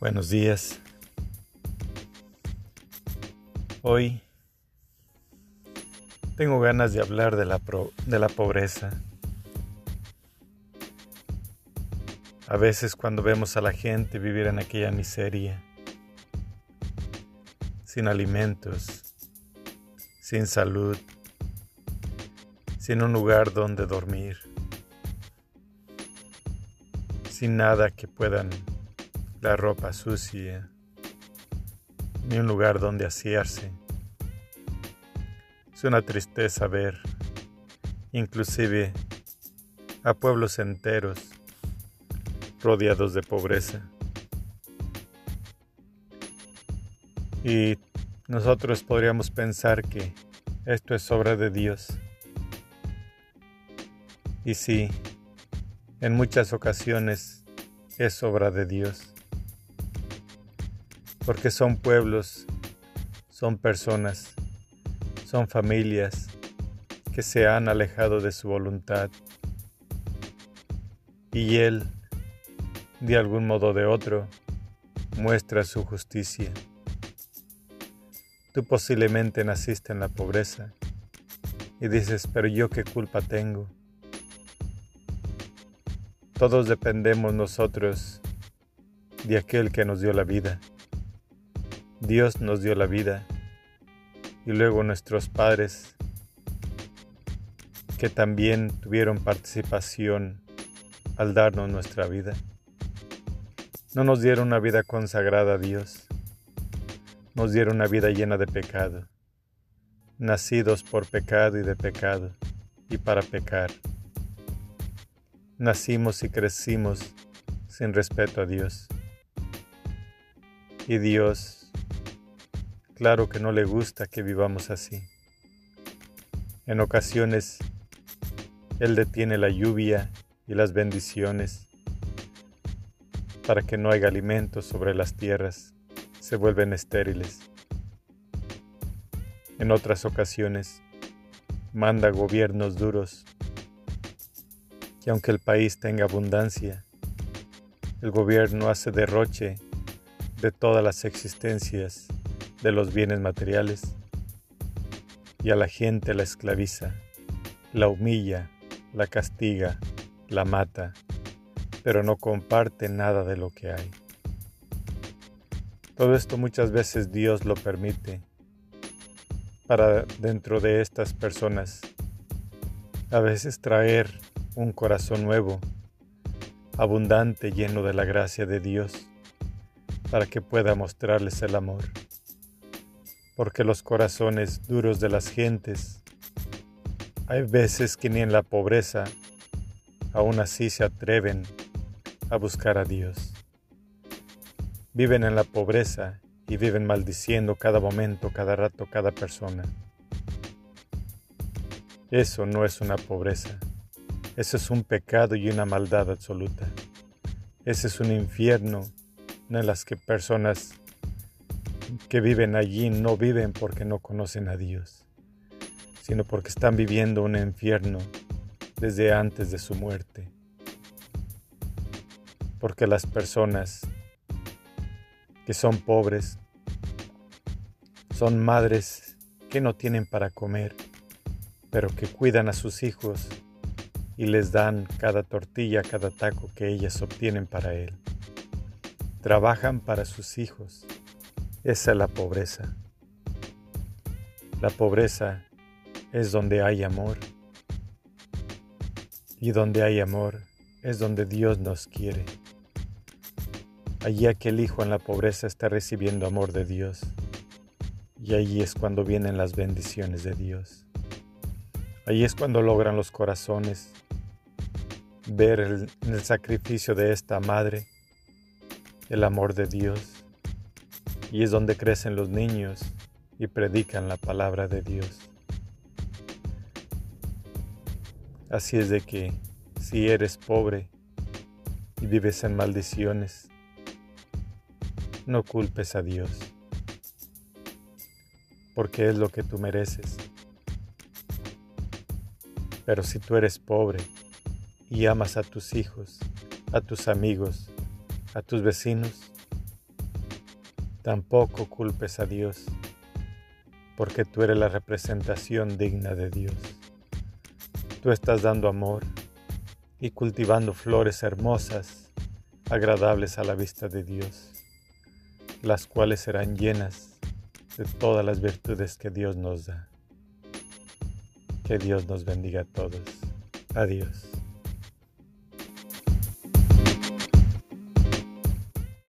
Buenos días. Hoy tengo ganas de hablar de la, de la pobreza. A veces cuando vemos a la gente vivir en aquella miseria, sin alimentos, sin salud, sin un lugar donde dormir, sin nada que puedan la ropa sucia, ni un lugar donde asearse. Es una tristeza ver, inclusive, a pueblos enteros rodeados de pobreza. Y nosotros podríamos pensar que esto es obra de Dios. Y sí, en muchas ocasiones es obra de Dios porque son pueblos, son personas, son familias que se han alejado de su voluntad y Él, de algún modo o de otro, muestra su justicia. Tú posiblemente naciste en la pobreza y dices, pero yo qué culpa tengo. Todos dependemos nosotros de aquel que nos dio la vida. Dios nos dio la vida y luego nuestros padres que también tuvieron participación al darnos nuestra vida. No nos dieron una vida consagrada a Dios, nos dieron una vida llena de pecado, nacidos por pecado y de pecado y para pecar. Nacimos y crecimos sin respeto a Dios. Y Dios Claro que no le gusta que vivamos así. En ocasiones, Él detiene la lluvia y las bendiciones para que no haya alimentos sobre las tierras, se vuelven estériles. En otras ocasiones, manda gobiernos duros que aunque el país tenga abundancia, el gobierno hace derroche de todas las existencias de los bienes materiales y a la gente la esclaviza, la humilla, la castiga, la mata, pero no comparte nada de lo que hay. Todo esto muchas veces Dios lo permite para dentro de estas personas a veces traer un corazón nuevo, abundante, lleno de la gracia de Dios, para que pueda mostrarles el amor porque los corazones duros de las gentes hay veces que ni en la pobreza aún así se atreven a buscar a Dios. Viven en la pobreza y viven maldiciendo cada momento, cada rato, cada persona. Eso no es una pobreza, eso es un pecado y una maldad absoluta. Ese es un infierno en las que personas que viven allí no viven porque no conocen a Dios, sino porque están viviendo un infierno desde antes de su muerte. Porque las personas que son pobres son madres que no tienen para comer, pero que cuidan a sus hijos y les dan cada tortilla, cada taco que ellas obtienen para él. Trabajan para sus hijos esa es la pobreza. La pobreza es donde hay amor. Y donde hay amor es donde Dios nos quiere. Allí aquel hijo en la pobreza está recibiendo amor de Dios. Y allí es cuando vienen las bendiciones de Dios. Allí es cuando logran los corazones ver el, en el sacrificio de esta madre el amor de Dios y es donde crecen los niños y predican la palabra de Dios. Así es de que si eres pobre y vives en maldiciones, no culpes a Dios, porque es lo que tú mereces. Pero si tú eres pobre y amas a tus hijos, a tus amigos, a tus vecinos, Tampoco culpes a Dios, porque tú eres la representación digna de Dios. Tú estás dando amor y cultivando flores hermosas, agradables a la vista de Dios, las cuales serán llenas de todas las virtudes que Dios nos da. Que Dios nos bendiga a todos. Adiós.